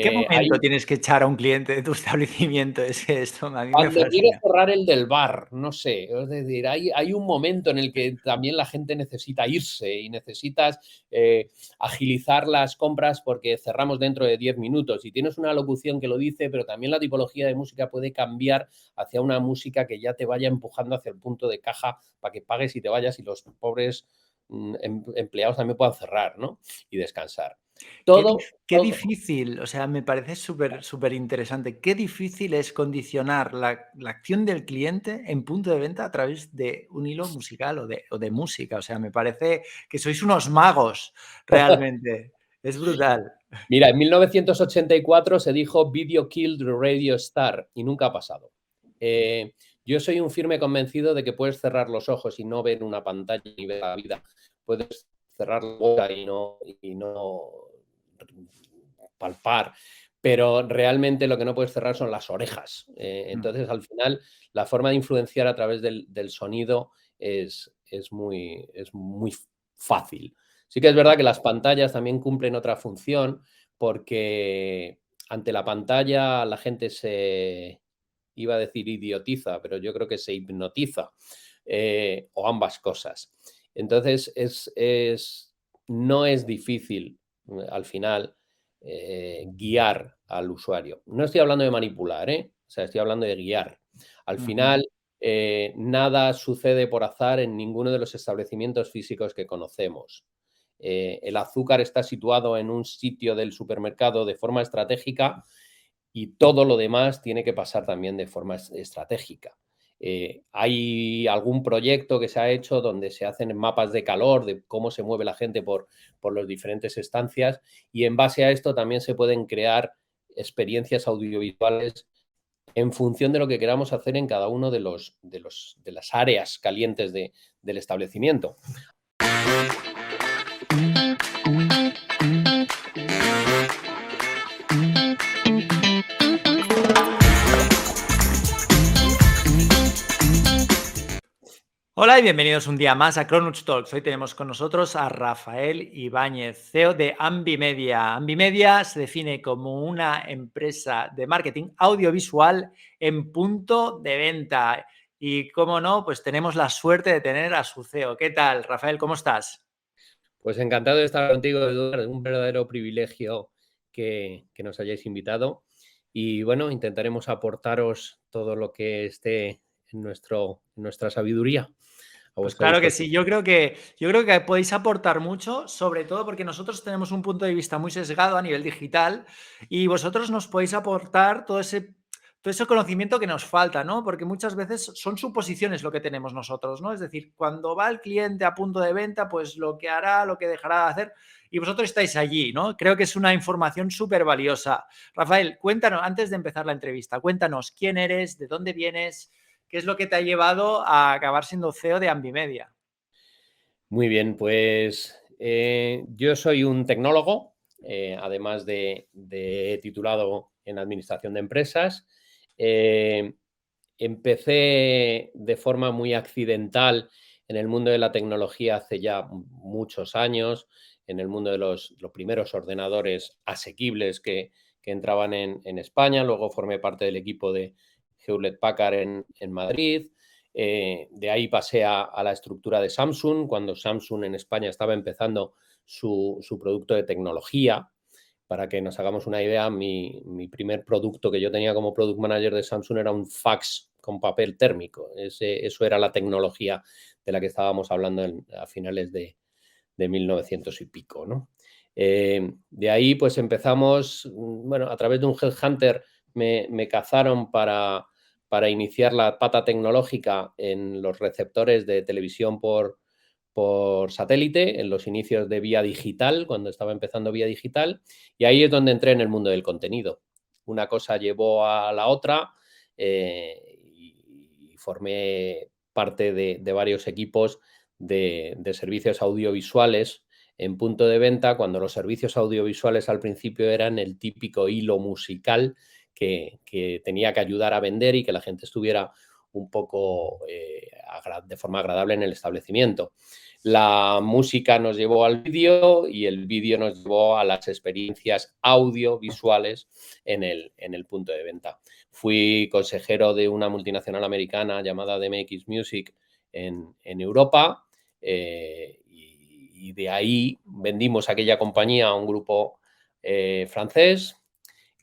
¿Qué momento tienes que echar a un cliente de tu establecimiento? Es esto a mí Cuando quieres cerrar el del bar, no sé. Es decir, hay, hay, un momento en el que también la gente necesita irse y necesitas eh, agilizar las compras porque cerramos dentro de 10 minutos. Y tienes una locución que lo dice, pero también la tipología de música puede cambiar hacia una música que ya te vaya empujando hacia el punto de caja para que pagues y te vayas y los pobres mm, em, empleados también puedan cerrar ¿no? y descansar. Todo, qué, difícil, o sea, me parece súper súper interesante. Qué difícil es condicionar la, acción del cliente en punto de venta a través de un hilo musical o de, o de música. O sea, me parece que sois unos magos realmente. es brutal. Mira, en 1984 se dijo Video Killed Radio Star y nunca ha pasado. Eh, yo soy un firme convencido de que puedes cerrar los ojos y no ver una pantalla ni ver la vida. Puedes cerrar la boca y no, y no palpar, pero realmente lo que no puedes cerrar son las orejas. Eh, mm. entonces, al final, la forma de influenciar a través del, sonido es, es, muy, es muy fácil. Sí que es verdad que las pantallas también cumplen otra función porque ante la pantalla la gente se, iba a decir idiotiza, pero yo creo que se hipnotiza, eh, o ambas cosas. Entonces, es, es, no es difícil al final eh, guiar al usuario. No estoy hablando de manipular, ¿eh? o sea, estoy hablando de guiar. Al final, eh, nada sucede por azar en ninguno de los establecimientos físicos que conocemos. el azúcar está situado en un sitio del supermercado de forma estratégica y todo lo demás tiene que pasar también de forma estratégica. Eh, hay algún proyecto que se ha hecho donde se hacen mapas de calor, de cómo se mueve la gente por, por las diferentes estancias y en base a esto también se pueden crear experiencias audiovisuales en función de lo que queramos hacer en cada uno de, los, de, los, de las áreas calientes del establecimiento. Hola y bienvenidos un día más a Cronuts Talks. Hoy tenemos con nosotros a Rafael Ibáñez, CEO de Ambimedia. Ambimedia se define como una empresa de marketing audiovisual en punto de venta. Y como no, pues tenemos la suerte de tener a su CEO. ¿Qué tal, Rafael? ¿Cómo estás? Pues encantado de estar contigo, Eduardo. Un verdadero privilegio que, que nos hayáis invitado. Y bueno, intentaremos aportaros todo lo que esté en, nuestro, en nuestra sabiduría. Pues claro que sí, yo creo que, yo creo que podéis aportar mucho, sobre todo porque nosotros tenemos un punto de vista muy sesgado a nivel digital y vosotros nos podéis aportar todo ese, todo ese conocimiento que nos falta, ¿no? Porque muchas veces son suposiciones lo que tenemos nosotros, ¿no? Es decir, cuando va el cliente a punto de venta, pues lo que hará, lo que dejará de hacer y vosotros estáis allí, ¿no? Creo que es una información súper valiosa. Rafael, cuéntanos, antes de empezar la entrevista, cuéntanos quién eres, de dónde vienes ¿Qué es lo que te ha llevado a acabar siendo CEO de Ambimedia? Muy bien, pues eh, yo soy un tecnólogo, eh, además de, titulado en Administración de Empresas. Eh, empecé de forma muy accidental en el mundo de la tecnología hace ya muchos años, en el mundo de los, primeros ordenadores asequibles que, entraban en, España. Luego formé parte del equipo de, Hewlett Packard en, Madrid. Eh, de ahí pasé a, la estructura de Samsung, cuando Samsung en España estaba empezando su, producto de tecnología. Para que nos hagamos una idea, mi, primer producto que yo tenía como product manager de Samsung era un fax con papel térmico. eso era la tecnología de la que estábamos hablando a finales de, 1900 y pico. ¿no? Eh, de ahí pues empezamos, bueno, a través de un headhunter me, cazaron para, para iniciar la pata tecnológica en los receptores de televisión por, por satélite, en los inicios de vía digital, cuando estaba empezando vía digital, y ahí es donde entré en el mundo del contenido. Una cosa llevó a la otra eh, y, formé parte de, varios equipos de, servicios audiovisuales en punto de venta, cuando los servicios audiovisuales al principio eran el típico hilo musical que, tenía que ayudar a vender y que la gente estuviera un poco eh, de forma agradable en el establecimiento. La música nos llevó al vídeo y el vídeo nos llevó a las experiencias audiovisuales en el, en el punto de venta. Fui consejero de una multinacional americana llamada DMX Music en, Europa eh, y, de ahí vendimos aquella compañía a un grupo eh, francés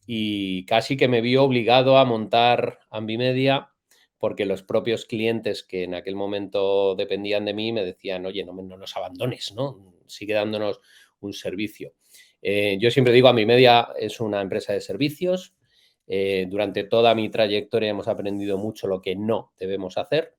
y casi que me vi obligado a montar Ambimedia porque los propios clientes que en aquel momento dependían de mí me decían, oye, no, no nos abandones, ¿no? Sigue dándonos un servicio. Eh, yo siempre digo, Ambimedia es una empresa de servicios. Eh, durante toda mi trayectoria hemos aprendido mucho lo que no debemos hacer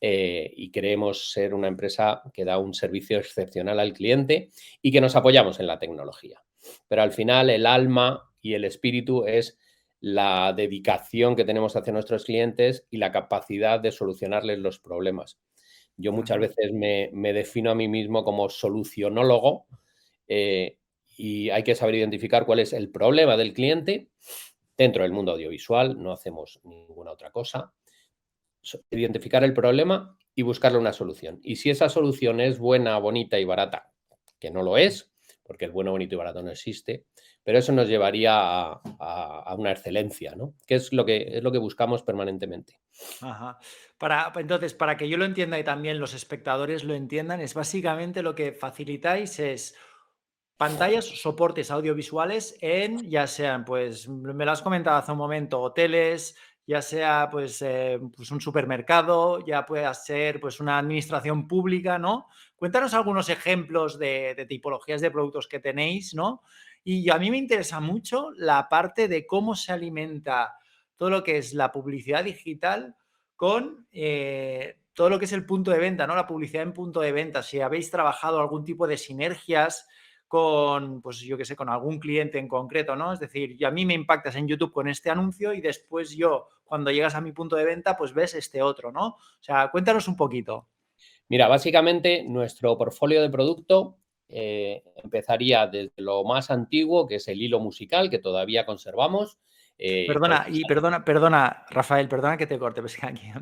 eh, y queremos ser una empresa que da un servicio excepcional al cliente y que nos apoyamos en la tecnología. Pero al final el alma y el espíritu es la dedicación que tenemos hacia nuestros clientes y la capacidad de solucionarles los problemas. Yo muchas veces me, defino a mí mismo como solucionólogo eh, y hay que saber identificar cuál es el problema del cliente dentro del mundo audiovisual, no hacemos ninguna otra cosa. Identificar el problema y buscarle una solución. Y si esa solución es buena, bonita y barata, que no lo es, porque el bueno, bonito y barato no existe, pero eso nos llevaría a, una excelencia, ¿no? Que es lo que, es lo que buscamos permanentemente. Ajá. Para, entonces, para que yo lo entienda y también los espectadores lo entiendan, es básicamente lo que facilitáis es pantallas, soportes audiovisuales en, ya sean, pues, me lo has comentado hace un momento, hoteles, ya sea pues, eh, pues, un supermercado, ya pueda ser pues una administración pública, ¿no? Cuéntanos algunos ejemplos de, de, tipologías de productos que tenéis, ¿no? Y a mí me interesa mucho la parte de cómo se alimenta todo lo que es la publicidad digital con eh, todo lo que es el punto de venta, ¿no? La publicidad en punto de venta. Si habéis trabajado algún tipo de sinergias con, pues yo qué sé, con algún cliente en concreto, ¿no? Es decir, a mí me impactas en YouTube con este anuncio y después yo, cuando llegas a mi punto de venta, pues ves este otro, ¿no? O sea, cuéntanos un poquito. Mira, básicamente nuestro portfolio de producto eh, empezaría desde lo más antiguo, que es el hilo musical, que todavía conservamos. Eh, perdona, y perdona, perdona, Rafael, perdona que te corte, pero es que aquí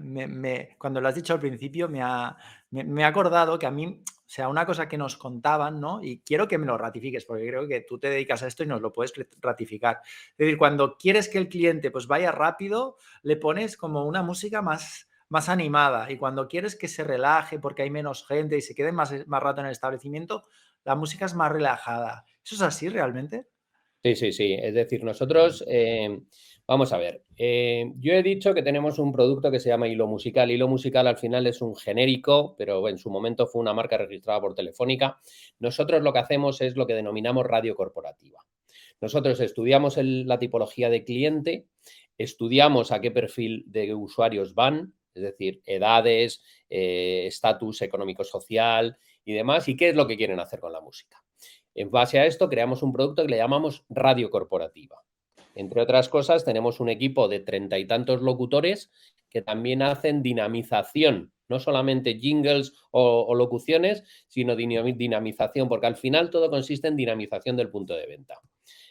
cuando lo has dicho al principio me ha, me, acordado que a mí, o sea, una cosa que nos contaban, ¿no? Y quiero que me lo ratifiques, porque creo que tú te dedicas a esto y nos lo puedes ratificar. Es decir, cuando quieres que el cliente pues vaya rápido, le pones como una música más, más animada. Y cuando quieres que se relaje porque hay menos gente y se quede más, más rato en el establecimiento, la música es más relajada. ¿Eso es así realmente? Sí, sí, sí. Es decir, nosotros, eh, vamos a ver, eh, yo he dicho que tenemos un producto que se llama Hilo Musical. Hilo Musical al final es un genérico, pero en su momento fue una marca registrada por Telefónica. Nosotros lo que hacemos es lo que denominamos radio corporativa. Nosotros estudiamos la tipología de cliente, estudiamos a qué perfil de usuarios van, es decir, edades, eh, estatus económico-social y demás, y qué es lo que quieren hacer con la música. En base a esto, creamos un producto que le llamamos radio corporativa. Entre otras cosas, tenemos un equipo de treinta y tantos locutores que también hacen dinamización, no solamente jingles o, locuciones, sino dinamización, porque al final todo consiste en dinamización del punto de venta.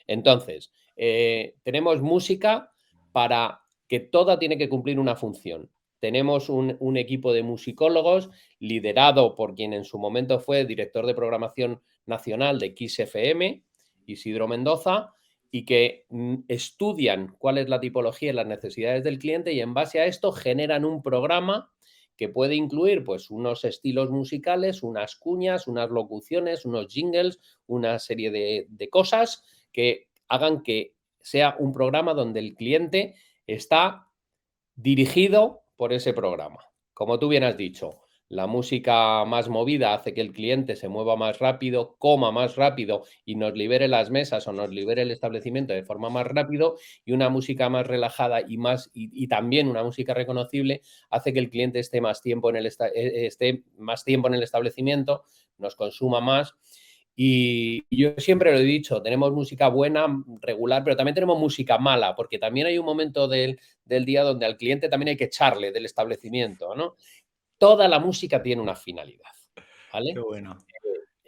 Entonces, eh, tenemos música para que toda tiene que cumplir una función. Tenemos un, equipo de musicólogos liderado por quien en su momento fue director de programación nacional de XFM, Isidro Mendoza, y que mm, estudian cuál es la tipología y las necesidades del cliente y en base a esto generan un programa que puede incluir pues unos estilos musicales, unas cuñas, unas locuciones, unos jingles, una serie de, de cosas que hagan que sea un programa donde el cliente está dirigido por ese programa. Como tú bien has dicho, la música más movida hace que el cliente se mueva más rápido, coma más rápido y nos libere las mesas o nos libere el establecimiento de forma más rápido y una música más relajada y más y, también una música reconocible hace que el cliente esté más tiempo en el e, esté más tiempo en el establecimiento, nos consuma más y yo siempre lo he dicho, tenemos música buena, regular, pero también tenemos música mala, porque también hay un momento del, día donde al cliente también hay que echarle del establecimiento, ¿no? Toda la música tiene una finalidad, ¿vale? Qué bueno.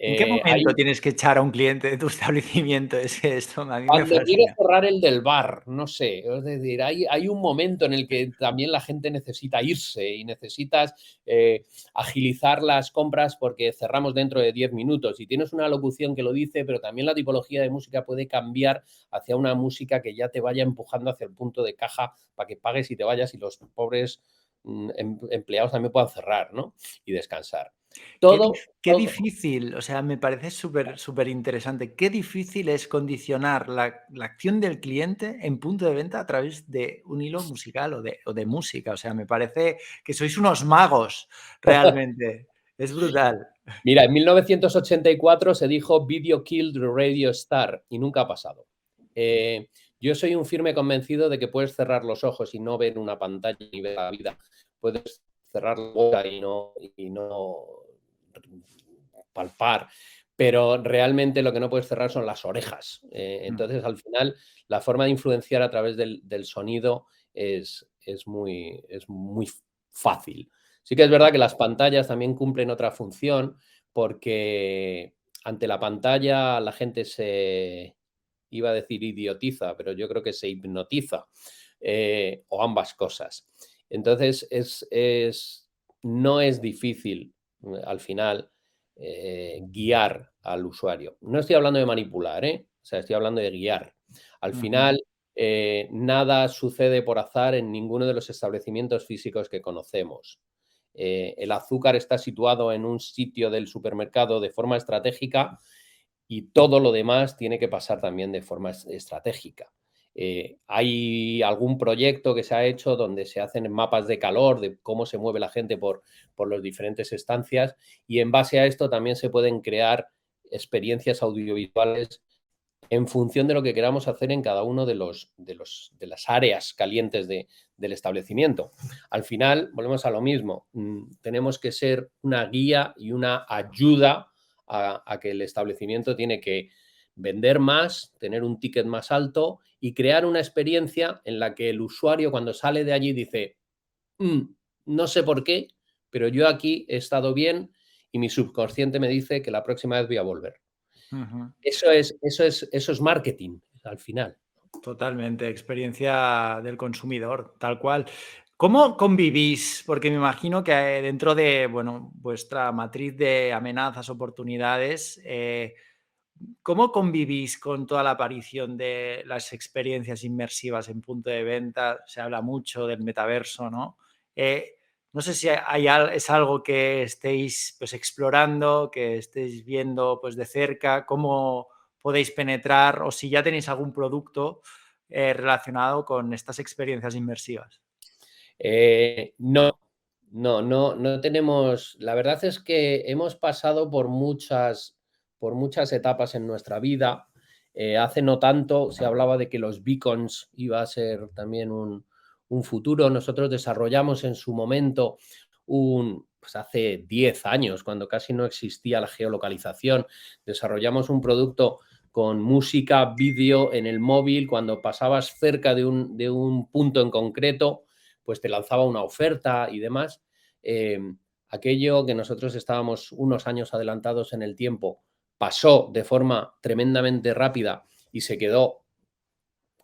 ¿En qué eh, momento tienes que echar a un cliente de tu establecimiento? Es esto a mí Cuando quieres cerrar el del bar, no sé. Es decir, hay, hay, un momento en el que también la gente necesita irse y necesitas eh, agilizar las compras porque cerramos dentro de 10 minutos. Y tienes una locución que lo dice, pero también la tipología de música puede cambiar hacia una música que ya te vaya empujando hacia el punto de caja para que pagues y te vayas y los pobres mm, em, empleados también puedan cerrar ¿no? y descansar. Todo, qué, difícil, o sea, me parece súper súper interesante. Qué difícil es condicionar la, acción del cliente en punto de venta a través de un hilo musical o de, o de música. O sea, me parece que sois unos magos realmente. es brutal. Mira, en 1984 se dijo Video Killed Radio Star y nunca ha pasado. Eh, yo soy un firme convencido de que puedes cerrar los ojos y no ver una pantalla ni ver la vida. Puedes cerrar la boca y no, y no palpar, pero realmente lo que no puedes cerrar son las orejas. Eh, mm. entonces, al final, la forma de influenciar a través del, sonido es, es, muy, es muy fácil. Sí que es verdad que las pantallas también cumplen otra función porque ante la pantalla la gente se, iba a decir idiotiza, pero yo creo que se hipnotiza eh, o ambas cosas. Entonces, es, es, no es difícil al final eh, guiar al usuario. No estoy hablando de manipular, ¿eh? o sea, estoy hablando de guiar. Al final, eh, nada sucede por azar en ninguno de los establecimientos físicos que conocemos. el azúcar está situado en un sitio del supermercado de forma estratégica y todo lo demás tiene que pasar también de forma estratégica. Eh, hay algún proyecto que se ha hecho donde se hacen mapas de calor, de cómo se mueve la gente por, por las diferentes estancias y en base a esto también se pueden crear experiencias audiovisuales en función de lo que queramos hacer en cada uno de, los, de, los, de las áreas calientes de, del establecimiento. Al final, volvemos a lo mismo, mm, tenemos que ser una guía y una ayuda a que el establecimiento tiene que vender más, tener un ticket más alto y crear una experiencia en la que el usuario cuando sale de allí dice, mm, no sé por qué, pero yo aquí he estado bien y mi subconsciente me dice que la próxima vez voy a volver. eso, es, eso, es, eso es marketing al final. Totalmente, experiencia del consumidor, tal cual. ¿Cómo convivís? Porque me imagino que dentro de bueno, vuestra matriz de amenazas, oportunidades, eh, ¿Cómo convivís con toda la aparición de las experiencias inmersivas en punto de venta? Se habla mucho del metaverso, ¿no? Eh, no sé si hay, es algo que estéis pues, explorando, que estéis viendo pues, de cerca, cómo podéis penetrar o si ya tenéis algún producto eh, relacionado con estas experiencias inmersivas. Eh, no, no, no, no tenemos. La verdad es que hemos pasado por muchas por muchas etapas en nuestra vida. Eh, hace no tanto se hablaba de que los beacons iba a ser también un, futuro. Nosotros desarrollamos en su momento un, pues hace 10 años, cuando casi no existía la geolocalización, desarrollamos un producto con música, vídeo en el móvil, cuando pasabas cerca de un, de un, punto en concreto, pues te lanzaba una oferta y demás. Eh, aquello que nosotros estábamos unos años adelantados en el tiempo, pasó de forma tremendamente rápida y se quedó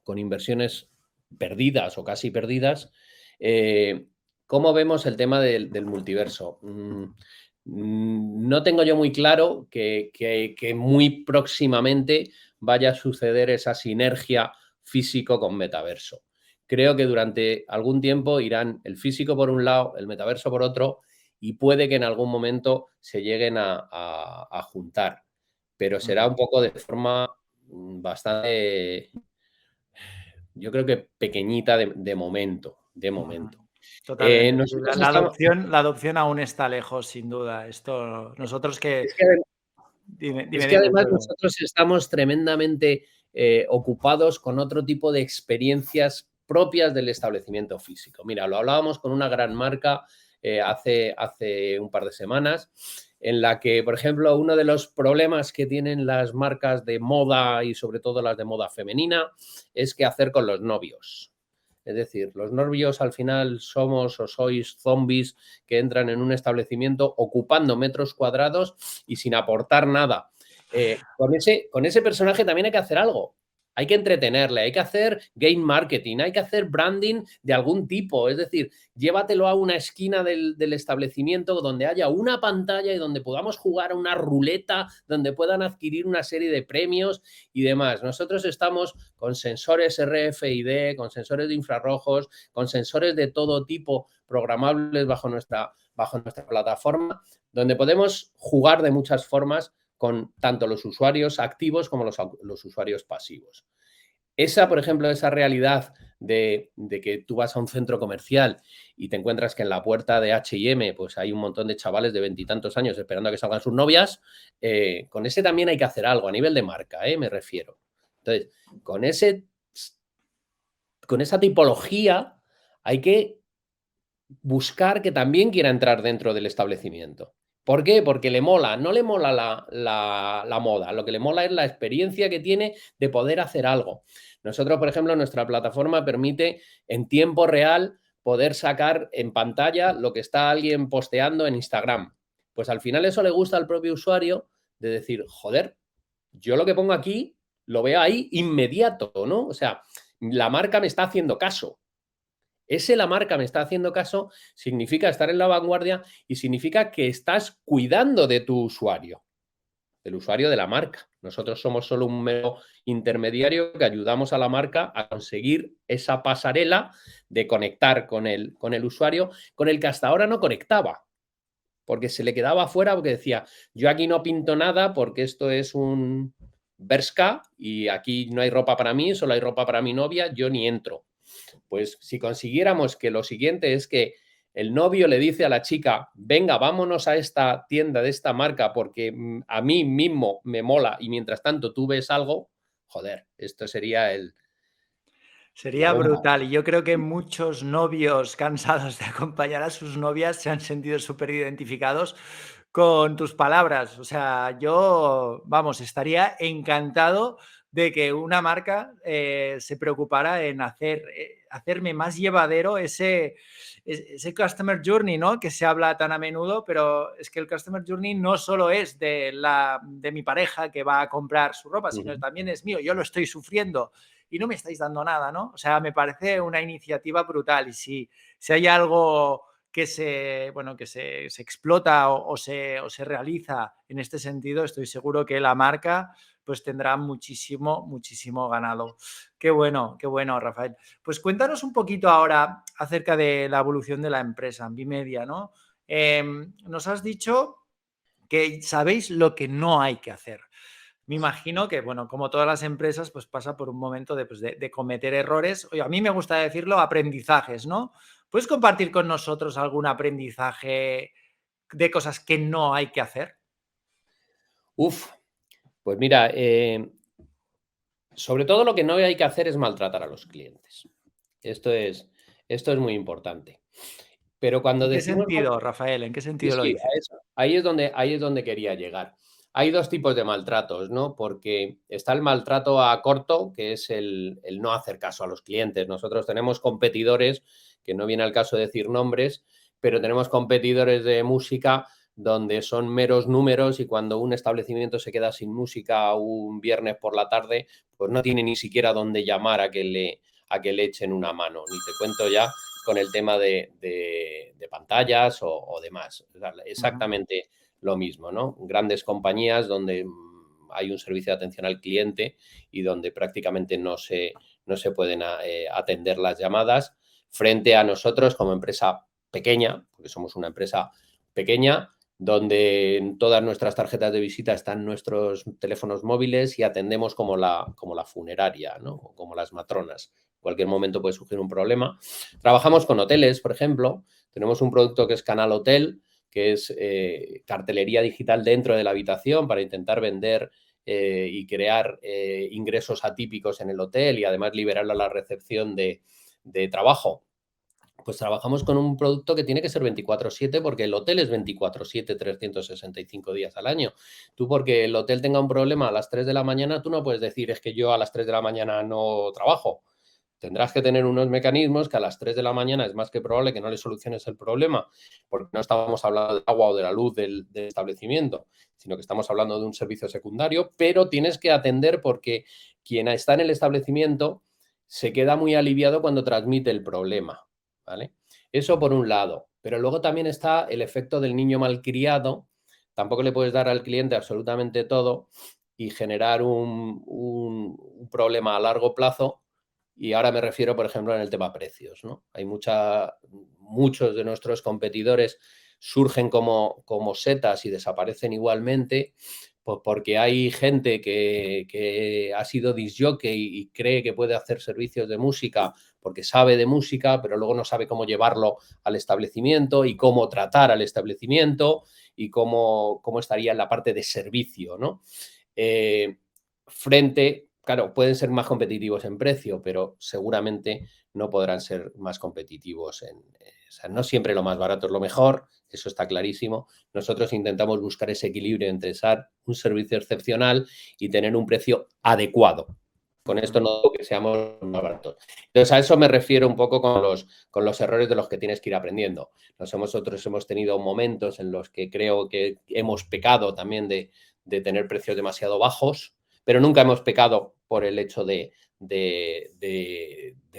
con inversiones perdidas o casi perdidas, eh, ¿cómo vemos el tema del, multiverso? Mm, mm, no tengo yo muy claro que, muy próximamente vaya a suceder esa sinergia físico con metaverso. Creo que durante algún tiempo irán el físico por un lado, el metaverso por otro, y puede que en algún momento se lleguen a juntar pero será un poco de forma mm, bastante, yo creo que pequeñita de, momento, de momento. Eh, la, adopción, la, adopción, aún está lejos, sin duda. Esto, nosotros que... Es que, además nosotros estamos tremendamente eh, ocupados con otro tipo de experiencias propias del establecimiento físico. Mira, lo hablábamos con una gran marca eh, hace, hace un par de semanas en la que, por ejemplo, uno de los problemas que tienen las marcas de moda y sobre todo las de moda femenina es qué hacer con los novios. Es decir, los novios al final somos o sois zombies que entran en un establecimiento ocupando metros cuadrados y sin aportar nada. Eh, con, ese, con ese personaje también hay que hacer algo hay que entretenerle, hay que hacer game marketing, hay que hacer branding de algún tipo. Es decir, llévatelo a una esquina del, establecimiento donde haya una pantalla y donde podamos jugar a una ruleta, donde puedan adquirir una serie de premios y demás. Nosotros estamos con sensores RFID, con sensores de infrarrojos, con sensores de todo tipo programables bajo nuestra, plataforma, donde podemos jugar de muchas formas con tanto los usuarios activos como los, los usuarios pasivos. Esa, por ejemplo, esa realidad de, que tú vas a un centro comercial y te encuentras que en la puerta de H&M pues hay un montón de chavales de veintitantos años esperando a que salgan sus novias, eh, con ese también hay que hacer algo a nivel de marca, eh, me refiero. Entonces, con, ese, con esa tipología hay que buscar que también quiera entrar dentro del establecimiento. ¿Por qué? Porque le mola, no le mola la, moda, lo que le mola es la experiencia que tiene de poder hacer algo. Nosotros, por ejemplo, nuestra plataforma permite en tiempo real poder sacar en pantalla lo que está alguien posteando en Instagram. Pues al final eso le gusta al propio usuario de decir, joder, yo lo que pongo aquí lo veo ahí inmediato, ¿no? O sea, la marca me está haciendo caso. Ese la marca me está haciendo caso significa estar en la vanguardia y significa que estás cuidando de tu usuario, del usuario de la marca. Nosotros somos solo un mero intermediario que ayudamos a la marca a conseguir esa pasarela de conectar con el, con el usuario con el que hasta ahora no conectaba, porque se le quedaba afuera porque decía, yo aquí no pinto nada porque esto es un Berska y aquí no hay ropa para mí, solo hay ropa para mi novia, yo ni entro. Pues si consiguiéramos que lo siguiente es que el novio le dice a la chica, venga, vámonos a esta tienda de esta marca porque mm, a mí mismo me mola y mientras tanto tú ves algo, joder, esto sería el... Sería brutal y yo creo que muchos novios cansados de acompañar a sus novias se han sentido súper identificados con tus palabras. O sea, yo, vamos, estaría encantado de que una marca eh, se preocupara en hacer, eh, hacerme más llevadero ese, ese Customer Journey, ¿no? Que se habla tan a menudo, pero es que el Customer Journey no solo es de, la, de mi pareja que va a comprar su ropa, sino también es mío. Yo lo estoy sufriendo y no me estáis dando nada, ¿no? O sea, me parece una iniciativa brutal y si, si hay algo que se, bueno, que se, explota o, se, o se realiza en este sentido, estoy seguro que la marca pues tendrá muchísimo, muchísimo ganado. Qué bueno, qué bueno, Rafael. Pues cuéntanos un poquito ahora acerca de la evolución de la empresa, Bimedia, ¿no? Em, nos has dicho que sabéis lo que no hay que hacer. Me imagino que, bueno, como todas las empresas, pues pasa por un momento de, pues, de cometer errores. Oye, a mí me gusta decirlo, aprendizajes, ¿no? ¿Puedes compartir con nosotros algún aprendizaje de cosas que no hay que hacer? Uf, pues mira, eh, sobre todo lo que no hay que hacer es maltratar a los clientes. Esto es, esto es muy importante. Pero cuando ¿En qué sentido, Rafael? ¿En qué sentido lo dices? Ahí es, donde, ahí es donde quería llegar. Hay dos tipos de maltratos, ¿no? Porque está el maltrato a corto, que es el, el no hacer caso a los clientes. Nosotros tenemos competidores, que no viene al caso de decir nombres, pero tenemos competidores de música donde son meros números y cuando un establecimiento se queda sin música un viernes por la tarde, pues no tiene ni siquiera dónde llamar a que le, a que le echen una mano. Ni te cuento ya con el tema de, pantallas o, demás. Exactamente lo mismo, ¿no? Grandes compañías donde mm, hay un servicio de atención al cliente y donde prácticamente no se, no se pueden eh, atender las llamadas frente a nosotros como empresa pequeña, porque somos una empresa pequeña, donde en todas nuestras tarjetas de visita están nuestros teléfonos móviles y atendemos como la, como la funeraria, ¿no? como las matronas. En cualquier momento puede surgir un problema. Trabajamos con hoteles, por ejemplo. Tenemos un producto que es Canal Hotel, que es eh, cartelería digital dentro de la habitación para intentar vender eh, y crear eh, ingresos atípicos en el hotel y además liberarlo a la recepción de, de trabajo pues trabajamos con un producto que tiene que ser 24/7 porque el hotel es 24/7, 365 días al año. Tú porque el hotel tenga un problema a las 3 de la mañana, tú no puedes decir es que yo a las 3 de la mañana no trabajo. tendrás que tener unos mecanismos que a las 3 de la mañana es más que probable que no le soluciones el problema, porque no estamos hablando del agua o de la luz del, establecimiento, sino que estamos hablando de un servicio secundario, pero tienes que atender porque quien está en el establecimiento se queda muy aliviado cuando transmite el problema, ¿vale? Eso por un lado, pero luego también está el efecto del niño malcriado, tampoco le puedes dar al cliente absolutamente todo y generar un, problema a largo plazo y ahora me refiero, por ejemplo, en el tema precios. Hay muchos de nuestros competidores surgen como, como setas y desaparecen igualmente, pues porque hay gente que, ha sido disjockey y cree que puede hacer servicios de música porque sabe de música, pero luego no sabe cómo llevarlo al establecimiento y cómo tratar al establecimiento y cómo, cómo estaría en la parte de servicio, ¿no? Eh, frente claro, pueden ser más competitivos en precio, pero seguramente no podrán ser más competitivos en... O sea, no siempre lo más barato es lo mejor, eso está clarísimo. Nosotros intentamos buscar ese equilibrio entre ser un servicio excepcional y tener un precio adecuado. Con esto no que seamos más baratos. Entonces, a eso me refiero un poco con los, con los errores de los que tienes que ir aprendiendo. Nosotros hemos tenido momentos en los que creo que hemos pecado también de, de tener precios demasiado bajos, pero nunca hemos pecado por el hecho de,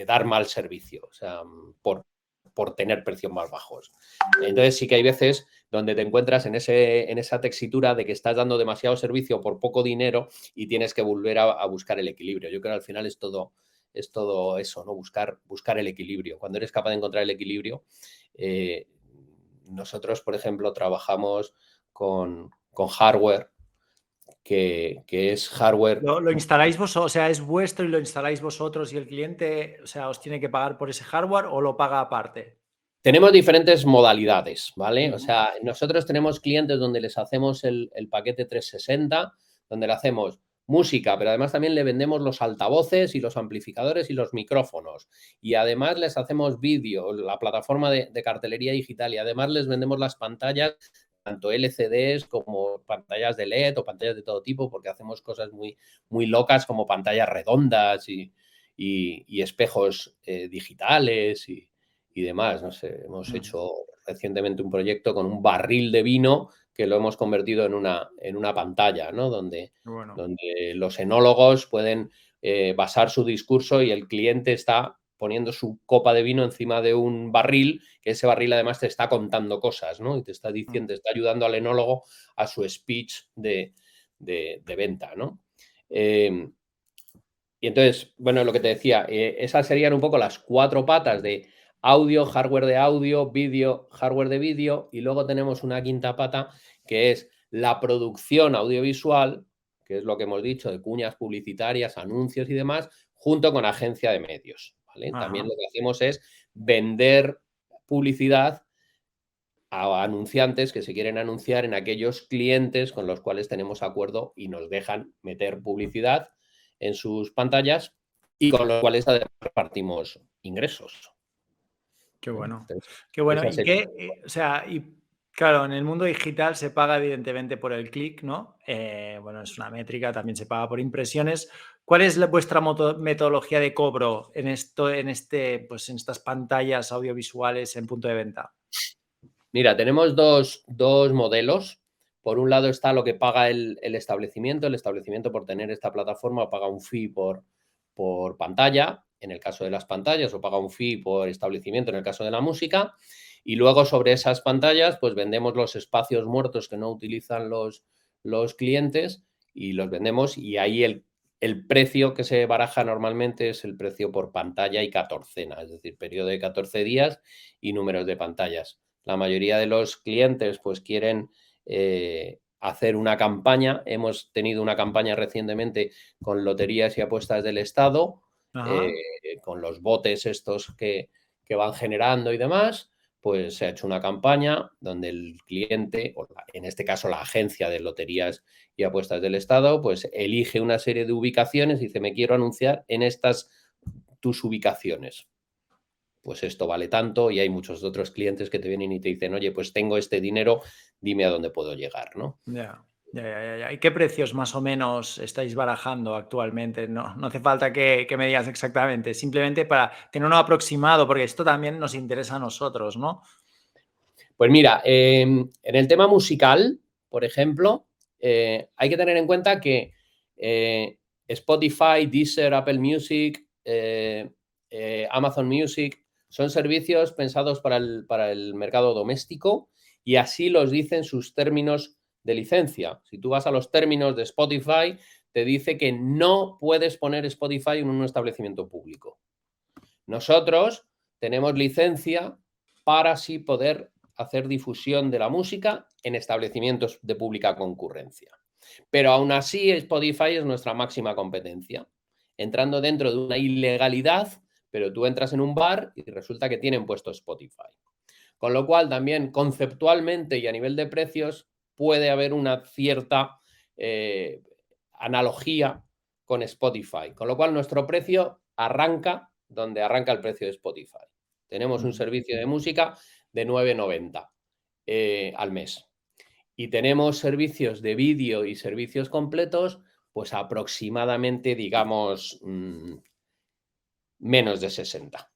dar mal servicio, o sea, por, por tener precios más bajos. Entonces sí que hay veces donde te encuentras en, ese, en esa textura de que estás dando demasiado servicio por poco dinero y tienes que volver a, buscar el equilibrio. Yo creo que al final es todo, es todo eso, ¿no? Buscar, buscar el equilibrio. Cuando eres capaz de encontrar el equilibrio, eh, nosotros, por ejemplo, trabajamos con, con hardware que, es hardware. ¿Lo, instaláis vosotros? O sea, ¿es vuestro y lo instaláis vosotros y el cliente, o sea, os tiene que pagar por ese hardware o lo paga aparte? Tenemos diferentes modalidades, ¿vale? O sea, nosotros tenemos clientes donde les hacemos el, paquete 360, donde le hacemos música, pero además también le vendemos los altavoces y los amplificadores y los micrófonos. Y además les hacemos vídeo, la plataforma de, de, cartelería digital y además les vendemos las pantallas tanto LCDs como pantallas de LED o pantallas de todo tipo, porque hacemos cosas muy, muy locas como pantallas redondas y, espejos eh, digitales y, demás. No sé, hemos hecho recientemente un proyecto con un barril de vino que lo hemos convertido en una, en una pantalla, ¿no? Donde, donde los enólogos pueden eh, basar su discurso y el cliente está poniendo su copa de vino encima de un barril, que ese barril además te está contando cosas, ¿no? Y te está mm. diciendo, te está ayudando al enólogo a su speech de, venta, ¿no? Em, y entonces, bueno, lo que te decía, eh, esas serían un poco las cuatro patas de audio, hardware de audio, vídeo, hardware de vídeo, y luego tenemos una quinta pata que es la producción audiovisual, que es lo que hemos dicho, de cuñas publicitarias, anuncios y demás, junto con agencia de medios. También lo que hacemos es vender publicidad a anunciantes que se quieren anunciar en aquellos clientes con los cuales tenemos acuerdo y nos dejan meter publicidad en sus pantallas y con los cuales repartimos ingresos. Qué bueno. qué bueno. ¿Y qué, eh, o sea, y claro, en el mundo digital se paga evidentemente por el clic, ¿no? Eh, bueno, es una métrica, también se paga por impresiones. ¿Cuál es vuestra metodología de cobro en esto, en este, pues en estas pantallas audiovisuales en punto de venta? Mira, tenemos dos, modelos. Por un lado está lo que paga el, establecimiento. El establecimiento por tener esta plataforma paga un fee por, por pantalla, en el caso de las pantallas, o paga un fee por establecimiento en el caso de la música. Y luego sobre esas pantallas, pues vendemos los espacios muertos que no utilizan los, los clientes y los vendemos y ahí el el precio que se baraja normalmente es el precio por pantalla y catorcena, es decir, periodo de 14 días y números de pantallas. La mayoría de los clientes pues quieren eh, hacer una campaña. Hemos tenido una campaña recientemente con loterías y apuestas del Estado, eh, con los botes estos que, que van generando y demás pues se ha hecho una campaña donde el cliente, o en este caso la agencia de loterías y apuestas del Estado, pues elige una serie de ubicaciones y dice, me quiero anunciar en estas tus ubicaciones. Pues esto vale tanto y hay muchos otros clientes que te vienen y te dicen, oye, pues tengo este dinero, dime a dónde puedo llegar, ¿no? ¿Y qué precios más o menos estáis barajando actualmente? No, no hace falta que, me digas exactamente, simplemente para tener un aproximado, porque esto también nos interesa a nosotros, ¿no? Pues mira, em, en el tema musical, por ejemplo, eh, hay que tener en cuenta que eh, Spotify, Deezer, Apple Music, eh, Amazon Music son servicios pensados para el mercado doméstico y así los dicen sus términos de licencia. Si tú vas a los términos de Spotify, te dice que no puedes poner Spotify en un establecimiento público. Nosotros tenemos licencia para así poder hacer difusión de la música en establecimientos de pública concurrencia. Pero aún así Spotify es nuestra máxima competencia, entrando dentro de una ilegalidad, pero tú entras en un bar y resulta que tienen puesto Spotify. Con lo cual también conceptualmente y a nivel de precios puede haber una cierta eh, analogía con Spotify. Con lo cual nuestro precio arranca donde arranca el precio de Spotify. Tenemos un servicio de música de 9,90 eh, al mes. Y tenemos servicios de vídeo y servicios completos, pues aproximadamente, digamos, mm, menos de 60.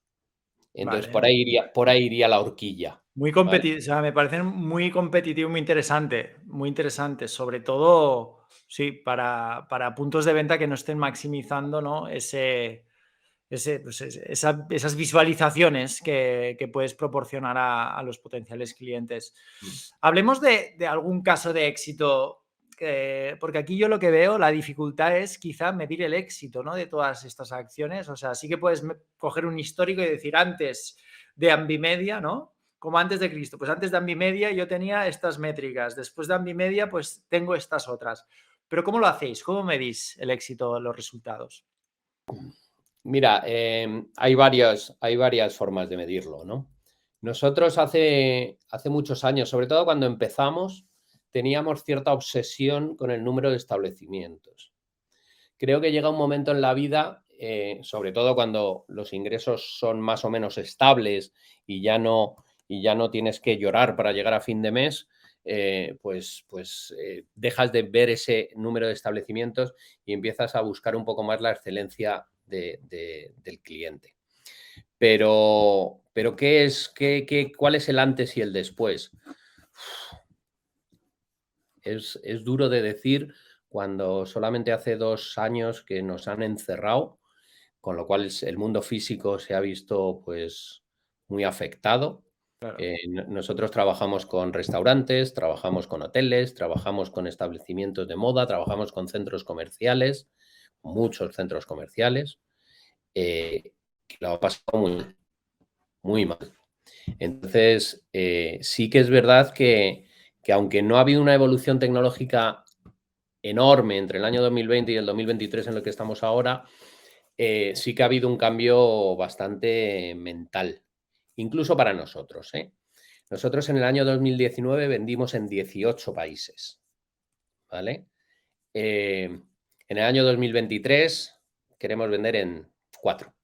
Entonces, por, ahí iría, por ahí iría la horquilla. Muy competitivo, me parece muy competitivo, muy interesante, muy interesante, sobre todo, sí, para, puntos de venta que no estén maximizando ¿no? Ese, pues esas visualizaciones que, puedes proporcionar a, los potenciales clientes. Mm. Hablemos de, algún caso de éxito, porque aquí yo lo que veo, la dificultad es quizá medir el éxito ¿no? de todas estas acciones. O sea, sí que puedes coger un histórico y decir antes de Ambimedia, ¿no? Como antes de Cristo. Pues antes de Ambimedia yo tenía estas métricas, después de Ambimedia pues tengo estas otras. Pero ¿cómo lo hacéis? ¿Cómo medís el éxito, los resultados? Mira, em, hay, varias, hay varias formas de medirlo, ¿no? Nosotros hace, hace muchos años, sobre todo cuando empezamos, teníamos cierta obsesión con el número de establecimientos. Creo que llega un momento en la vida, eh, sobre todo cuando los ingresos son más o menos estables y ya no y ya no tienes que llorar para llegar a fin de mes, eh, pues, pues eh, dejas de ver ese número de establecimientos y empiezas a buscar un poco más la excelencia del cliente. Pero, pero ¿qué es, qué, qué, ¿cuál es el antes y el después? Es, es, duro de decir cuando solamente hace dos años que nos han encerrado, con lo cual el mundo físico se ha visto pues muy afectado. Eh, nosotros trabajamos con restaurantes, trabajamos con hoteles, trabajamos con establecimientos de moda, trabajamos con centros comerciales, muchos centros comerciales, eh, lo ha pasado muy, muy mal. Entonces, eh, sí que es verdad que, aunque no ha habido una evolución tecnológica enorme entre el año 2020 y el 2023 en lo que estamos ahora, sí que ha habido un cambio bastante mental incluso para nosotros. ¿eh? Nosotros en el año 2019 vendimos en 18 países. ¿Vale? Eh, en el año 2023 queremos vender en 4.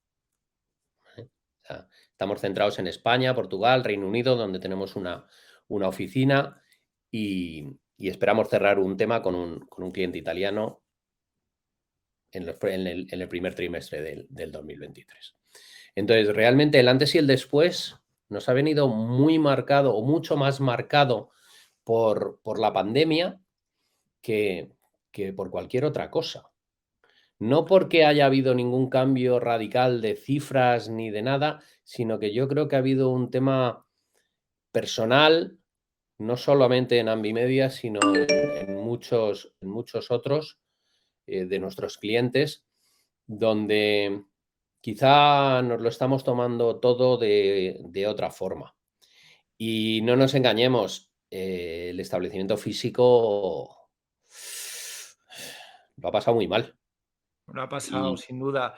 estamos centrados en España, Portugal, Reino Unido, donde tenemos una, una oficina y, esperamos cerrar un tema con un, cliente italiano en, el, primer trimestre del, del 2023. Entonces, realmente el antes y el después nos ha venido muy marcado o mucho más marcado por, por la pandemia que, que por cualquier otra cosa. No porque haya habido ningún cambio radical de cifras ni de nada, sino que yo creo que ha habido un tema personal, no solamente en Ambimedia, sino en, muchos, muchos otros eh, de nuestros clientes, donde Quizá nos lo estamos tomando todo de, otra forma. Y no nos engañemos, eh, el establecimiento físico lo ha pasado muy mal. Lo ha pasado, sin duda.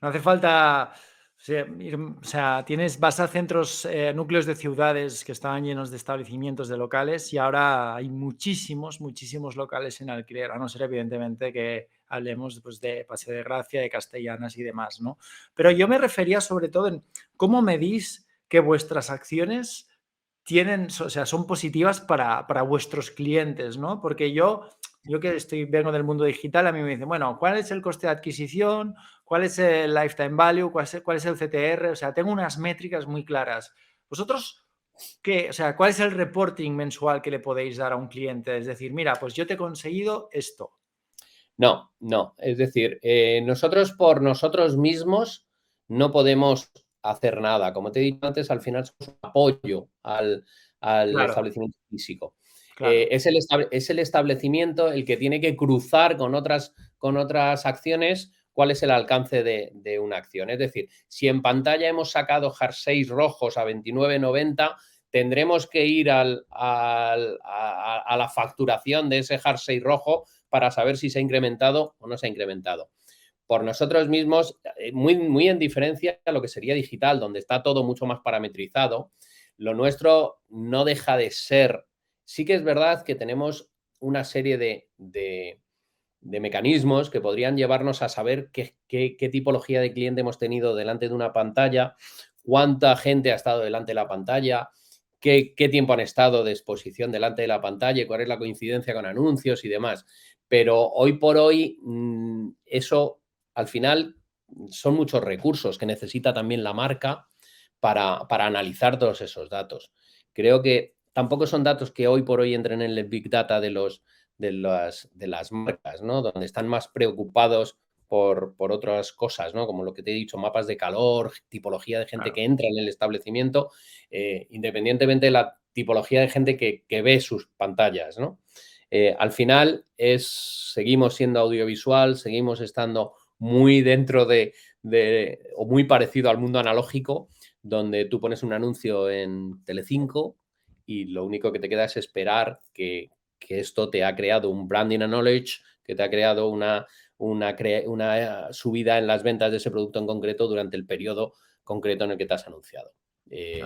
No hace falta o sea, tienes, vas a centros, eh, núcleos de ciudades que estaban llenos de establecimientos de locales y ahora hay muchísimos, muchísimos locales en alquiler, a no ser evidentemente que hablemos pues, de Paseo de Gracia, de Castellanas y demás, ¿no? Pero yo me refería sobre todo en cómo medís que vuestras acciones tienen, o sea, son positivas para, para vuestros clientes, ¿no? Porque yo yo que estoy, vengo del mundo digital, a mí me dicen, bueno, ¿cuál es el coste de adquisición? ¿Cuál es el lifetime value? ¿Cuál es, cuál es el CTR? O sea, tengo unas métricas muy claras. ¿Vosotros qué? O sea, ¿cuál es el reporting mensual que le podéis dar a un cliente? Es decir, mira, pues yo te he conseguido esto. No, no. Es decir, eh, nosotros por nosotros mismos no podemos hacer nada. Como te he dicho antes, al final somos un apoyo al, establecimiento físico. Eh, es, el es, el establecimiento el que tiene que cruzar con otras, con otras acciones cuál es el alcance de, una acción. Es decir, si en pantalla hemos sacado jerseys rojos a 29.90, tendremos que ir al, a, a, la facturación de ese jersey rojo para saber si se ha incrementado o no se ha incrementado. Por nosotros mismos, eh, muy, muy en diferencia a lo que sería digital, donde está todo mucho más parametrizado, lo nuestro no deja de ser, sí que es verdad que tenemos una serie de, de, mecanismos que podrían llevarnos a saber qué, qué, tipología de cliente hemos tenido delante de una pantalla, cuánta gente ha estado delante de la pantalla, Qué, qué, tiempo han estado de exposición delante de la pantalla, cuál es la coincidencia con anuncios y demás. Pero hoy por hoy mm, eso al final son muchos recursos que necesita también la marca para, analizar todos esos datos. Creo que tampoco son datos que hoy por hoy entren en el Big Data de, los, de, las, de las marcas, ¿no? Donde están más preocupados por, por, otras cosas, ¿no? Como lo que te he dicho, mapas de calor, tipología de gente que entra en el establecimiento, eh, independientemente de la tipología de gente que, que ve sus pantallas, ¿no? Eh, al final es, seguimos siendo audiovisual, seguimos estando muy dentro de, o muy parecido al mundo analógico, donde tú pones un anuncio en Telecinco y lo único que te queda es esperar que, esto te ha creado un branding and knowledge, que te ha creado una, una, una, subida en las ventas de ese producto en concreto durante el periodo concreto en el que te has anunciado. Eh,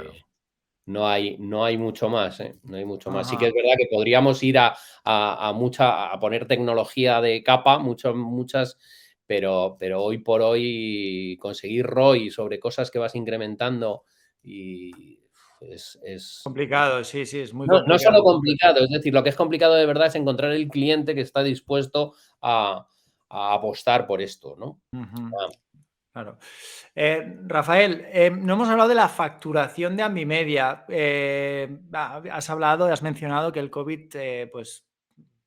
no hay, no hay mucho más, ¿eh? no hay mucho más. Sí que es verdad que podríamos ir a, a, mucha, a poner tecnología de capa, muchas, muchas, pero, pero hoy por hoy conseguir ROI sobre cosas que vas incrementando y es, complicado, sí, sí, es muy no, complicado. No solo complicado, es decir, lo que es complicado de verdad es encontrar el cliente que está dispuesto a, apostar por esto, ¿no? Claro. Eh, Rafael, eh, no hemos hablado de la facturación de Ambimedia. Eh, has hablado, has mencionado que el COVID pues,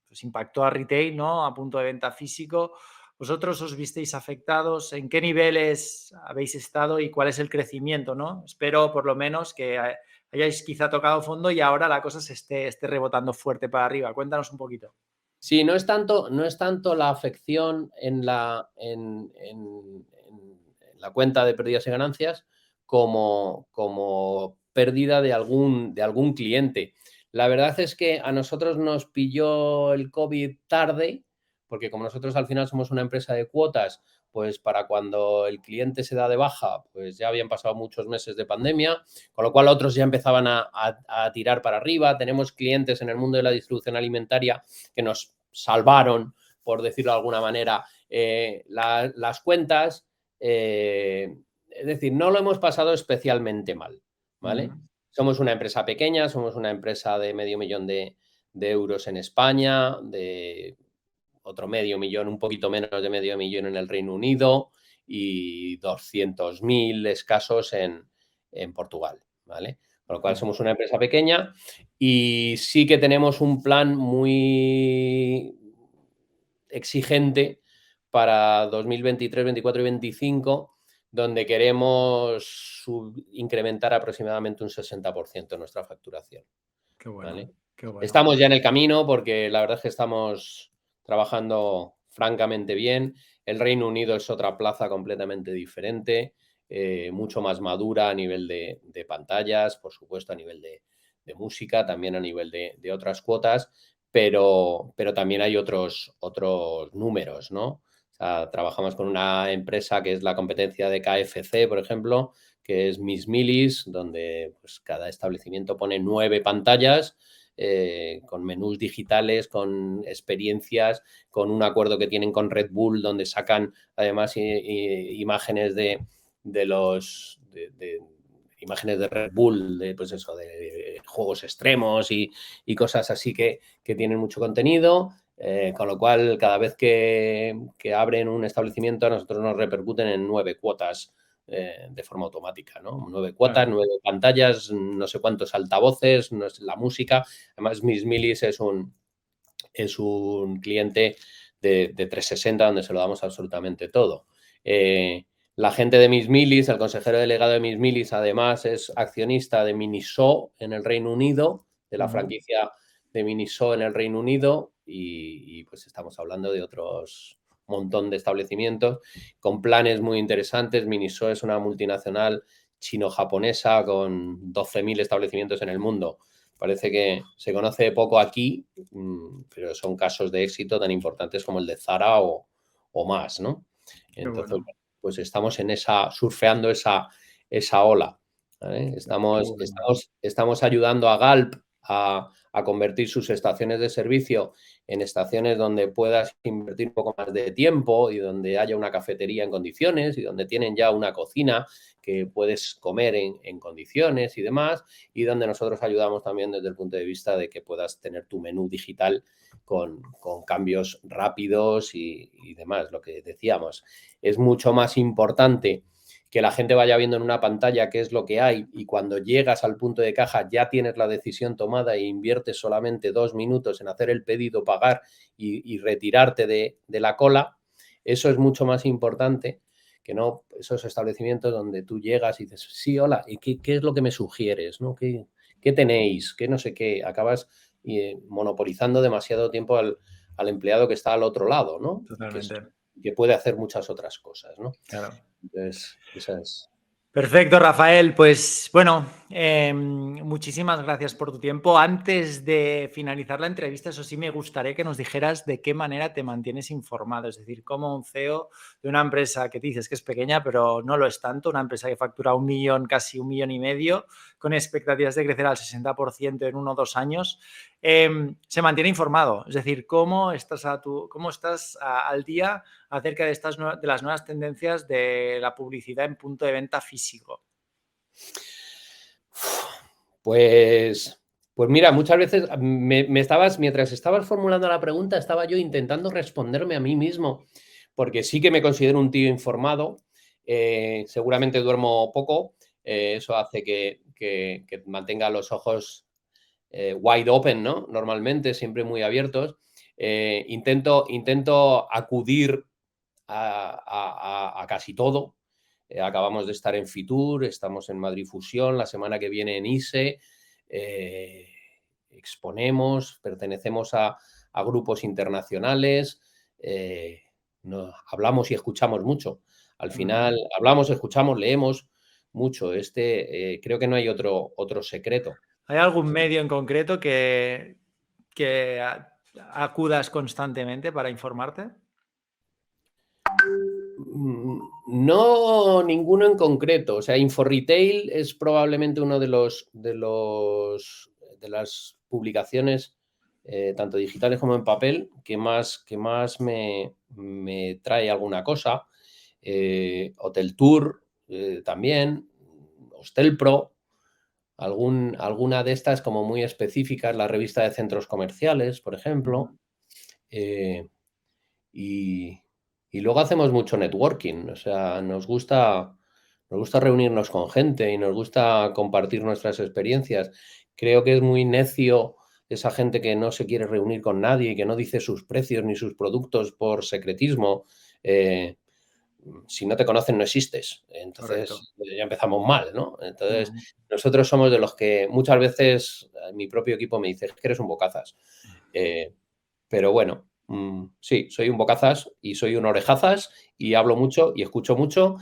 pues, impactó a retail, ¿no? A punto de venta físico. ¿Vosotros os visteis afectados? ¿En qué niveles habéis estado y cuál es el crecimiento? ¿no? Espero por lo menos que hayáis quizá tocado fondo y ahora la cosa se esté, rebotando fuerte para arriba. Cuéntanos un poquito. Sí, no es tanto, no es tanto la afección en la, en, la cuenta de pérdidas y ganancias como, como pérdida de algún, de algún cliente. La verdad es que a nosotros nos pilló el COVID tarde, porque como nosotros al final somos una empresa de cuotas, pues para cuando el cliente se da de baja, pues ya habían pasado muchos meses de pandemia, con lo cual otros ya empezaban a, tirar para arriba. Tenemos clientes en el mundo de la distribución alimentaria que nos salvaron, por decirlo de alguna manera, eh, las cuentas eh, es decir, no lo hemos pasado especialmente mal, ¿vale? Somos una empresa pequeña, somos una empresa de medio millón de, euros en España, de otro medio millón, un poquito menos de medio millón en el Reino Unido y 200.000 escasos en, en Portugal, ¿vale? Con lo cual somos una empresa pequeña y sí que tenemos un plan muy exigente para 2023, 2024 y 2025, donde queremos incrementar aproximadamente un 60% nuestra facturación. Qué bueno, Estamos ya en el camino porque la verdad es que estamos trabajando francamente bien. El Reino Unido es otra plaza completamente diferente, eh, mucho más madura a nivel de, pantallas, por supuesto a nivel de, música, también a nivel de, otras cuotas, pero, pero también hay otros, otros números, ¿no? Trabajamos con una empresa que es la competencia de KFC, por ejemplo, que es Miss Millis, donde pues, cada establecimiento pone nueve pantallas eh, con menús digitales, con experiencias, con un acuerdo que tienen con Red Bull, donde sacan además imágenes de, los... imágenes de Red Bull, de, pues eso, de, juegos extremos y, cosas así que, que tienen mucho contenido. Eh, con lo cual, cada vez que, abren un establecimiento, a nosotros nos repercuten en nueve cuotas eh, de forma automática, ¿no? Nueve cuotas, nueve pantallas, no sé cuántos altavoces, no es la música. Además, Miss Milis es un, es un cliente de, 360 donde se lo damos absolutamente todo. Eh, la gente de Miss Milis, el consejero delegado de Miss Milis, además es accionista de Miniso en el Reino Unido, de la franquicia de Miniso en el Reino Unido, y, pues estamos hablando de otros montón de establecimientos con planes muy interesantes. Miniso es una multinacional chino-japonesa con 12.000 establecimientos en el mundo. Parece que se conoce poco aquí, mm, pero son casos de éxito tan importantes como el de Zara o, más, ¿no? Entonces, pues estamos en esa, surfeando esa, esa ola. Estamos, estamos, estamos ayudando a Galp a, convertir sus estaciones de servicio en estaciones donde puedas invertir un poco más de tiempo y donde haya una cafetería en condiciones y donde tienen ya una cocina que puedes comer en, condiciones y demás, y donde nosotros ayudamos también desde el punto de vista de que puedas tener tu menú digital con, cambios rápidos y demás. Lo que decíamos, es mucho más importante que la gente vaya viendo en una pantalla qué es lo que hay y cuando llegas al punto de caja ya tienes la decisión tomada e inviertes solamente dos minutos en hacer el pedido, pagar y, retirarte de, la cola, eso es mucho más importante que no esos establecimientos donde tú llegas y dices, sí, hola, ¿y qué, es lo que me sugieres? ¿no? ¿Qué, tenéis? ¿Qué no sé qué? Acabas eh, monopolizando demasiado tiempo al, empleado que está al otro lado, ¿no? Que puede hacer muchas otras cosas, ¿no? Claro. Entonces, esa es. Perfecto, Rafael. Pues bueno, em, muchísimas gracias por tu tiempo. Antes de finalizar la entrevista, eso sí me gustaría que nos dijeras de qué manera te mantienes informado. Es decir, como un CEO de una empresa que dices que es pequeña, pero no lo es tanto, una empresa que factura un millón, casi un millón y medio, con expectativas de crecer al 60% en uno o dos años, em, se mantiene informado. Es decir, cómo estás, a tu, cómo estás al día acerca de, estas, de las nuevas tendencias de la publicidad en punto de venta físico pues, pues mira, muchas veces me, estabas, mientras estabas formulando la pregunta, estaba yo intentando responderme a mí mismo, porque sí que me considero un tío informado, eh, seguramente duermo poco, eh, eso hace que, mantenga los ojos eh, wide open, ¿no? Normalmente, siempre muy abiertos. intento, intento acudir a, casi todo, eh, acabamos de estar en Fitur, estamos en Madrid Fusión, la semana que viene en ISE. Eh, exponemos, pertenecemos a, grupos internacionales, eh, hablamos y escuchamos mucho. Al final, hablamos, escuchamos, leemos mucho. Este creo que no hay otro, otro secreto. ¿Hay algún medio en concreto que, que acudas constantemente para informarte? No ninguno en concreto. O sea, InfoRetail es probablemente uno de los de los de las publicaciones, eh, tanto digitales como en papel, que más, que más me, trae alguna cosa. Eh, Hotel Tour eh, también, Hostel Pro, algún, alguna de estas como muy específicas, la revista de centros comerciales, por ejemplo. y, y luego hacemos mucho networking, o sea, nos gusta, nos gusta reunirnos con gente y nos gusta compartir nuestras experiencias. Creo que es muy necio esa gente que no se quiere reunir con nadie y que no dice sus precios ni sus productos por secretismo. Eh, si no te conocen, no existes. Entonces, ya empezamos mal, ¿no? Entonces, nosotros somos de los que muchas veces mi propio equipo me dice que eres un bocazas. Eh, pero bueno, Mm, sí, soy un bocazas y soy un orejazas y hablo mucho y escucho mucho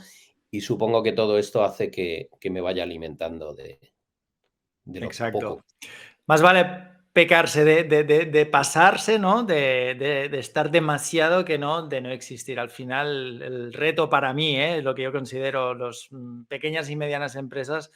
y supongo que todo esto hace que, me vaya alimentando de, de Exacto. Más vale pecarse de, pasarse, ¿no? De, estar demasiado que no de no existir. Al final, el reto para mí, ¿eh? lo que yo considero los mm, pequeñas y medianas empresas,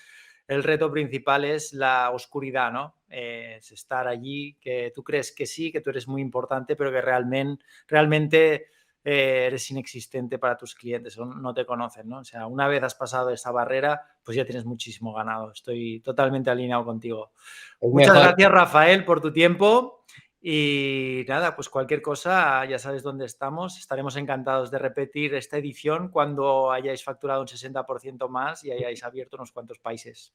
el reto principal es la oscuridad, ¿no? Es estar allí, que tú crees que sí, que tú eres muy importante, pero que realmente, realmente eh, eres inexistente para tus clientes o no te conocen, ¿no? O sea, una vez has pasado esa barrera, pues ya tienes muchísimo ganado. Estoy totalmente alineado contigo. Muchas gracias, Rafael, por tu tiempo Y nada, pues cualquier cosa, ya sabes dónde estamos. Estaremos encantados de repetir esta edición cuando hayáis facturado un 60% más y hayáis abierto unos cuantos países.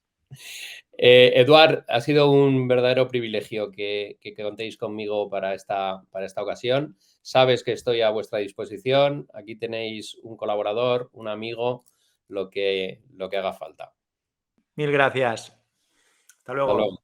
Eh, Eduard, ha sido un verdadero privilegio que, contéis conmigo para esta, para esta ocasión. Sabes que estoy a vuestra disposición. Aquí tenéis un colaborador, un amigo, lo que, lo que haga falta. Mil gracias. Hasta luego.